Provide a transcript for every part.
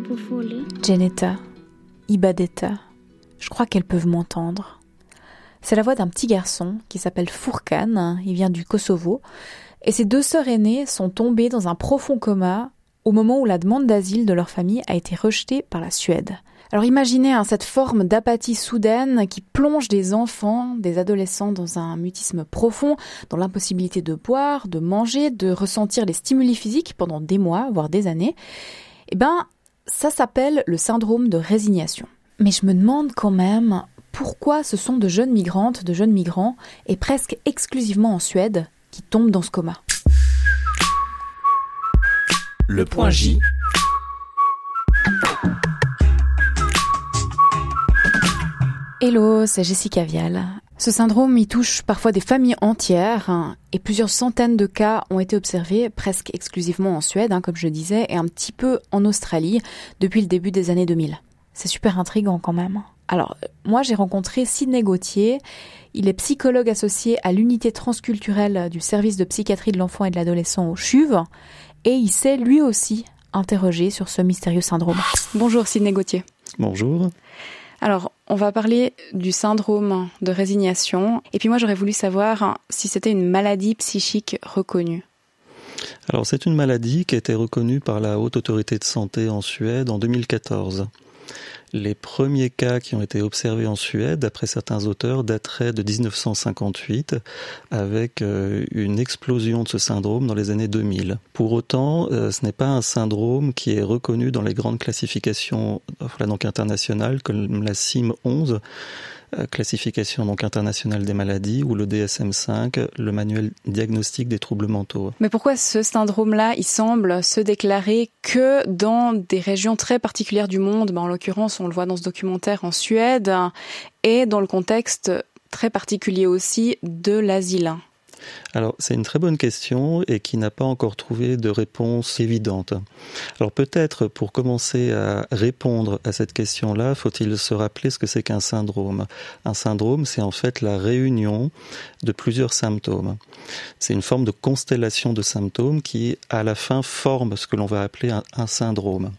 Pofoli. Janetta, Ibadeta, je crois qu'elles peuvent m'entendre. C'est la voix d'un petit garçon qui s'appelle Fourkan, il vient du Kosovo, et ses deux sœurs aînées sont tombées dans un profond coma au moment où la demande d'asile de leur famille a été rejetée par la Suède. Alors imaginez hein, cette forme d'apathie soudaine qui plonge des enfants, des adolescents dans un mutisme profond, dans l'impossibilité de boire, de manger, de ressentir les stimuli physiques pendant des mois, voire des années. Eh ben, ça s'appelle le syndrome de résignation. Mais je me demande quand même pourquoi ce sont de jeunes migrantes, de jeunes migrants, et presque exclusivement en Suède, qui tombent dans ce coma. Le point J. Hello, c'est Jessica Vial. Ce syndrome y touche parfois des familles entières hein, et plusieurs centaines de cas ont été observés presque exclusivement en Suède, hein, comme je disais, et un petit peu en Australie depuis le début des années 2000. C'est super intriguant quand même. Alors, moi j'ai rencontré Sidney Gauthier. Il est psychologue associé à l'unité transculturelle du service de psychiatrie de l'enfant et de l'adolescent au CHUV et il s'est lui aussi interrogé sur ce mystérieux syndrome. Bonjour Sidney Gauthier. Bonjour. Alors, on va parler du syndrome de résignation. Et puis moi, j'aurais voulu savoir si c'était une maladie psychique reconnue. Alors, c'est une maladie qui a été reconnue par la Haute Autorité de Santé en Suède en 2014. Les premiers cas qui ont été observés en Suède, d'après certains auteurs, dateraient de 1958, avec euh, une explosion de ce syndrome dans les années 2000. Pour autant, euh, ce n'est pas un syndrome qui est reconnu dans les grandes classifications donc internationales, comme la CIM 11, euh, classification donc internationale des maladies ou le DSM-5, le manuel diagnostique des troubles mentaux. Mais pourquoi ce syndrome-là, il semble se déclarer que dans des régions très particulières du monde, ben, en l'occurrence on le voit dans ce documentaire en Suède, et dans le contexte très particulier aussi de l'asile alors, c'est une très bonne question et qui n'a pas encore trouvé de réponse évidente. Alors, peut-être pour commencer à répondre à cette question-là, faut-il se rappeler ce que c'est qu'un syndrome? Un syndrome, c'est en fait la réunion de plusieurs symptômes. C'est une forme de constellation de symptômes qui, à la fin, forme ce que l'on va appeler un, un syndrome.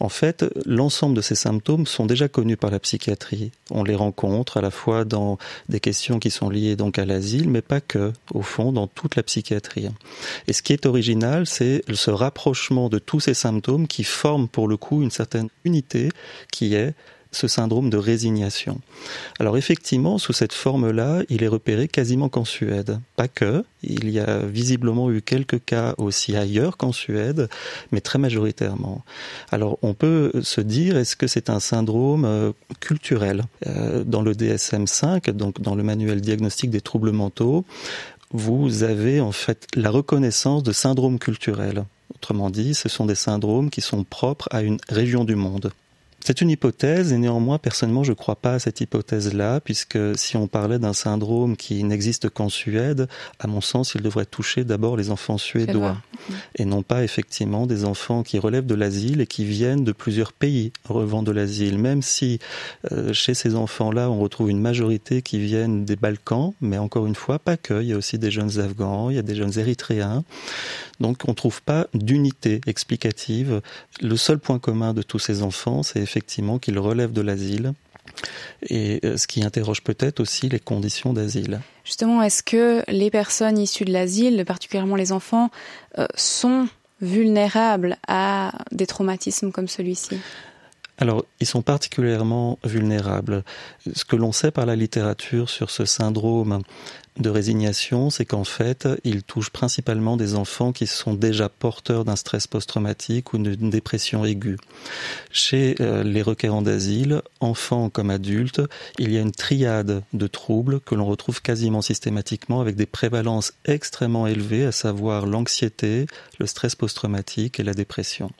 En fait, l'ensemble de ces symptômes sont déjà connus par la psychiatrie. On les rencontre à la fois dans des questions qui sont liées donc à l'asile, mais pas que, au fond, dans toute la psychiatrie. Et ce qui est original, c'est ce rapprochement de tous ces symptômes qui forment pour le coup une certaine unité qui est ce syndrome de résignation. Alors effectivement, sous cette forme-là, il est repéré quasiment qu'en Suède. Pas que, il y a visiblement eu quelques cas aussi ailleurs qu'en Suède, mais très majoritairement. Alors on peut se dire, est-ce que c'est un syndrome euh, culturel? Euh, Dans le DSM-5, donc dans le manuel diagnostique des troubles mentaux, vous avez en fait la reconnaissance de syndromes culturels. Autrement dit, ce sont des syndromes qui sont propres à une région du monde. C'est une hypothèse et néanmoins personnellement je ne crois pas à cette hypothèse-là puisque si on parlait d'un syndrome qui n'existe qu'en Suède, à mon sens il devrait toucher d'abord les enfants suédois et non pas effectivement des enfants qui relèvent de l'asile et qui viennent de plusieurs pays relevant de l'asile. Même si euh, chez ces enfants-là on retrouve une majorité qui viennent des Balkans, mais encore une fois pas que, il y a aussi des jeunes Afghans, il y a des jeunes Érythréens. Donc on ne trouve pas d'unité explicative. Le seul point commun de tous ces enfants, c'est effectivement qu'ils relèvent de l'asile. Et euh, ce qui interroge peut-être aussi les conditions d'asile. Justement, est-ce que les personnes issues de l'asile, particulièrement les enfants, euh, sont vulnérables à des traumatismes comme celui-ci? Alors, ils sont particulièrement vulnérables. Ce que l'on sait par la littérature sur ce syndrome de résignation, c'est qu'en fait, il touche principalement des enfants qui sont déjà porteurs d'un stress post-traumatique ou d'une dépression aiguë. Chez euh, les requérants d'asile, enfants comme adultes, il y a une triade de troubles que l'on retrouve quasiment systématiquement avec des prévalences extrêmement élevées, à savoir l'anxiété, le stress post-traumatique et la dépression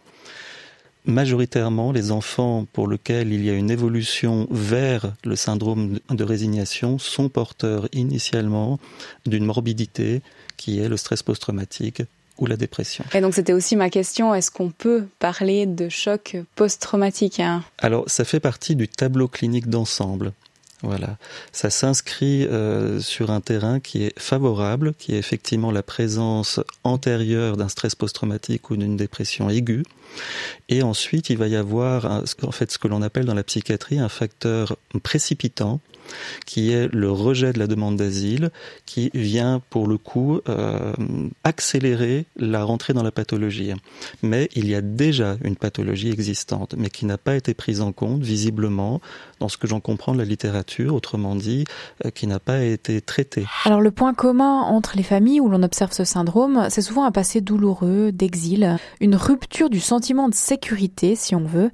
majoritairement les enfants pour lesquels il y a une évolution vers le syndrome de résignation sont porteurs initialement d'une morbidité qui est le stress post-traumatique ou la dépression. Et donc c'était aussi ma question, est-ce qu'on peut parler de choc post-traumatique hein? Alors ça fait partie du tableau clinique d'ensemble. Voilà, ça s'inscrit euh, sur un terrain qui est favorable, qui est effectivement la présence antérieure d'un stress post-traumatique ou d'une dépression aiguë. Et ensuite, il va y avoir en fait ce que l'on appelle dans la psychiatrie un facteur précipitant qui est le rejet de la demande d'asile, qui vient pour le coup euh, accélérer la rentrée dans la pathologie. Mais il y a déjà une pathologie existante, mais qui n'a pas été prise en compte visiblement dans ce que j'en comprends de la littérature, autrement dit, euh, qui n'a pas été traitée. Alors le point commun entre les familles où l'on observe ce syndrome, c'est souvent un passé douloureux, d'exil, une rupture du sentiment de sécurité, si on veut,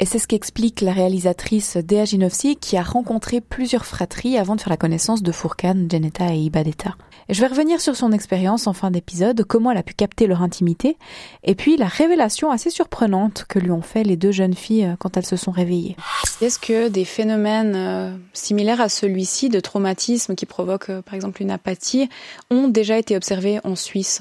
et c'est ce qu'explique la réalisatrice Dea Ginovsi qui a rencontré plusieurs fratries avant de faire la connaissance de Fourkan, Geneta et Ibadeta. Je vais revenir sur son expérience en fin d'épisode, comment elle a pu capter leur intimité, et puis la révélation assez surprenante que lui ont fait les deux jeunes filles euh, quand elles se sont réveillées. Est-ce que des phénomènes euh, similaires à celui-ci de traumatisme qui provoquent euh, par exemple une apathie ont déjà été observés en Suisse?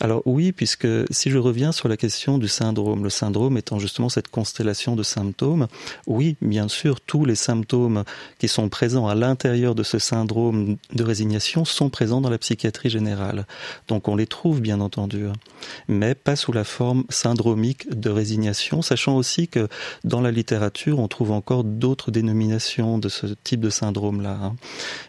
Alors oui, puisque si je reviens sur la question du syndrome, le syndrome étant justement cette constellation de symptômes, oui, bien sûr, tous les symptômes qui sont présents à l'intérieur de ce syndrome de résignation sont présents dans la psychiatrie générale. Donc on les trouve bien entendu, mais pas sous la forme syndromique de résignation, sachant aussi que dans la littérature, on trouve encore d'autres dénominations de ce type de syndrome-là. Hein.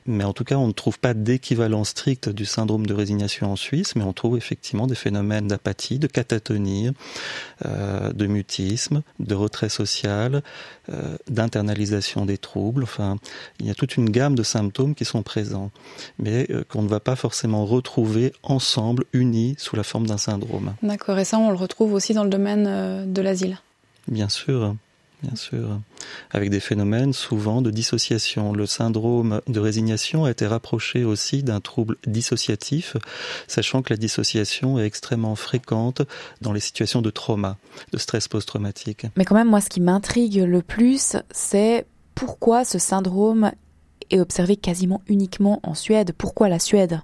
Mais en tout cas, on ne trouve pas d'équivalent strict du syndrome de résignation en Suisse, mais on trouve effectivement effectivement des phénomènes d'apathie, de catatonie, euh, de mutisme, de retrait social, euh, d'internalisation des troubles. Enfin, il y a toute une gamme de symptômes qui sont présents, mais euh, qu'on ne va pas forcément retrouver ensemble, unis, sous la forme d'un syndrome. D'accord, et ça, on le retrouve aussi dans le domaine de l'asile? Bien sûr bien sûr, avec des phénomènes souvent de dissociation. Le syndrome de résignation a été rapproché aussi d'un trouble dissociatif, sachant que la dissociation est extrêmement fréquente dans les situations de trauma, de stress post-traumatique. Mais quand même, moi, ce qui m'intrigue le plus, c'est pourquoi ce syndrome est observé quasiment uniquement en Suède? Pourquoi la Suède?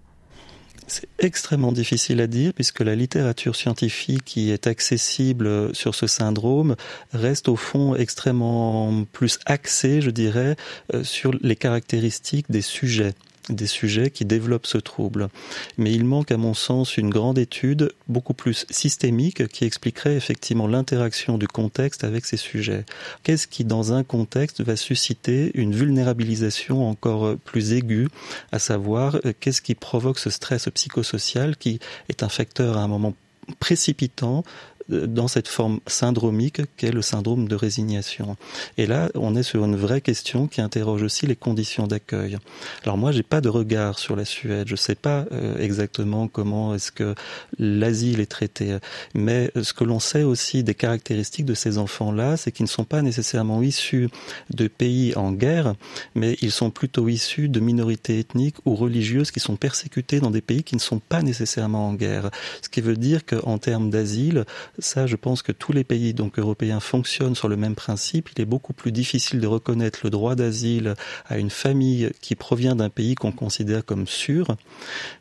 C'est extrêmement difficile à dire puisque la littérature scientifique qui est accessible sur ce syndrome reste au fond extrêmement plus axée, je dirais, euh, sur les caractéristiques des sujets des sujets qui développent ce trouble. Mais il manque à mon sens une grande étude beaucoup plus systémique qui expliquerait effectivement l'interaction du contexte avec ces sujets. Qu'est-ce qui dans un contexte va susciter une vulnérabilisation encore plus aiguë, à savoir qu'est-ce qui provoque ce stress psychosocial qui est un facteur à un moment précipitant dans cette forme syndromique qu'est le syndrome de résignation. Et là, on est sur une vraie question qui interroge aussi les conditions d'accueil. Alors moi, j'ai pas de regard sur la Suède. Je sais pas euh, exactement comment est-ce que l'asile est traité. Mais ce que l'on sait aussi des caractéristiques de ces enfants-là, c'est qu'ils ne sont pas nécessairement issus de pays en guerre, mais ils sont plutôt issus de minorités ethniques ou religieuses qui sont persécutées dans des pays qui ne sont pas nécessairement en guerre. Ce qui veut dire qu'en termes d'asile, ça, je pense que tous les pays donc européens fonctionnent sur le même principe. Il est beaucoup plus difficile de reconnaître le droit d'asile à une famille qui provient d'un pays qu'on considère comme sûr,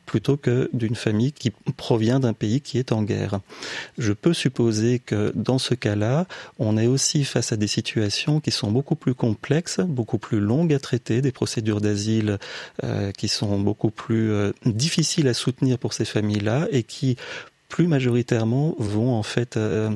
plutôt que d'une famille qui provient d'un pays qui est en guerre. Je peux supposer que dans ce cas-là, on est aussi face à des situations qui sont beaucoup plus complexes, beaucoup plus longues à traiter, des procédures d'asile euh, qui sont beaucoup plus euh, difficiles à soutenir pour ces familles-là et qui plus majoritairement vont en fait euh,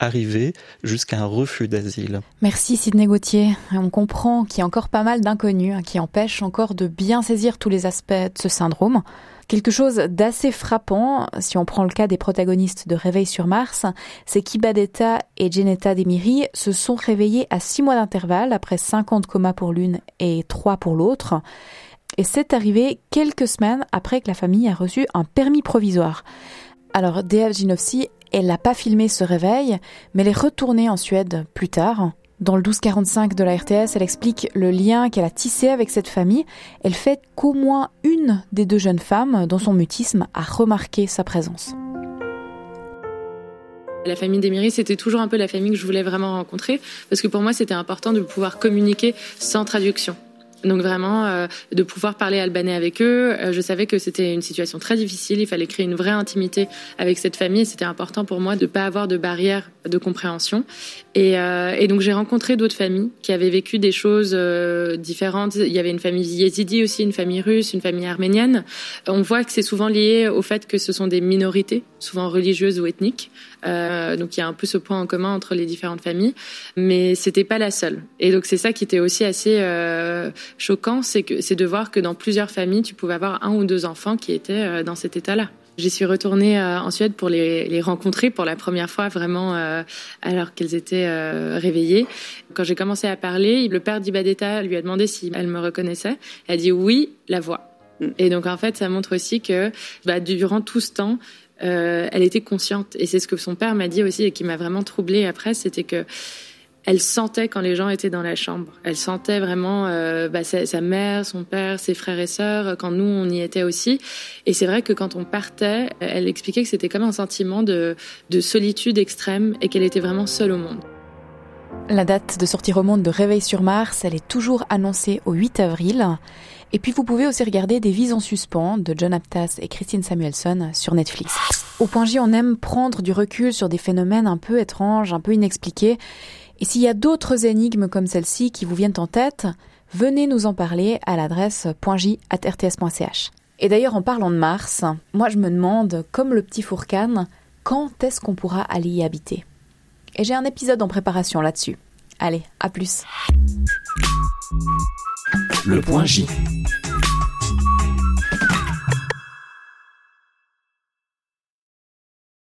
arriver jusqu'à un refus d'asile. Merci Sidney Gauthier. On comprend qu'il y a encore pas mal d'inconnus hein, qui empêchent encore de bien saisir tous les aspects de ce syndrome. Quelque chose d'assez frappant, si on prend le cas des protagonistes de Réveil sur Mars, c'est qu'Ibadeta et Geneta Demiri se sont réveillés à six mois d'intervalle, après 50 comas pour l'une et trois pour l'autre. Et c'est arrivé quelques semaines après que la famille a reçu un permis provisoire. Alors, Dea Ginovsi, elle n'a pas filmé ce réveil, mais elle est retournée en Suède plus tard. Dans le 1245 de la RTS, elle explique le lien qu'elle a tissé avec cette famille. Elle fait qu'au moins une des deux jeunes femmes, dans son mutisme, a remarqué sa présence. La famille d'Emiry, c'était toujours un peu la famille que je voulais vraiment rencontrer, parce que pour moi, c'était important de pouvoir communiquer sans traduction. Donc vraiment, euh, de pouvoir parler albanais avec eux. Euh, je savais que c'était une situation très difficile. Il fallait créer une vraie intimité avec cette famille. C'était important pour moi de ne pas avoir de barrière de compréhension. Et, euh, et donc j'ai rencontré d'autres familles qui avaient vécu des choses euh, différentes. Il y avait une famille yézidi aussi, une famille russe, une famille arménienne. On voit que c'est souvent lié au fait que ce sont des minorités, souvent religieuses ou ethniques. Euh, donc il y a un peu ce point en commun entre les différentes familles, mais c'était pas la seule. Et donc c'est ça qui était aussi assez choquant, c'est que c'est de voir que dans plusieurs familles, tu pouvais avoir un ou deux enfants qui étaient dans cet état-là. J'y suis retournée euh, en Suède pour les, les, rencontrer pour la première fois, vraiment euh, alors qu'elles étaient euh, réveillées. Quand j'ai commencé à parler, le père d'Ibadeta lui a demandé si elle me reconnaissait. Elle a dit oui, la voix. Mm. Et donc en fait, ça montre aussi que bah, durant tout ce temps, euh, elle était consciente. Et c'est ce que son père m'a dit aussi et qui m'a vraiment troublée après, c'était que elle sentait quand les gens étaient dans la chambre. Elle sentait vraiment euh, bah, sa, mère, son père, ses frères et sœurs, quand nous, on y était aussi. Et c'est vrai que quand on partait, elle expliquait que c'était comme un sentiment de, de solitude extrême et qu'elle était vraiment seule au monde. La date de sortie au monde de Réveil sur Mars, elle est toujours annoncée au 8 avril. Et puis vous pouvez aussi regarder Des vies en suspens de John Aptas et Christine Samuelson sur Netflix. Au point J, on aime prendre du recul sur des phénomènes un peu étranges, un peu inexpliqués. Et s'il y a d'autres énigmes comme celle-ci qui vous viennent en tête, venez nous en parler à l'adresse .j.rts.ch. Et d'ailleurs, en parlant de Mars, moi je me demande, comme le petit Fourcan, quand est-ce qu'on pourra aller y habiter? Et j'ai un épisode en préparation là-dessus. Allez, à plus. Le point J.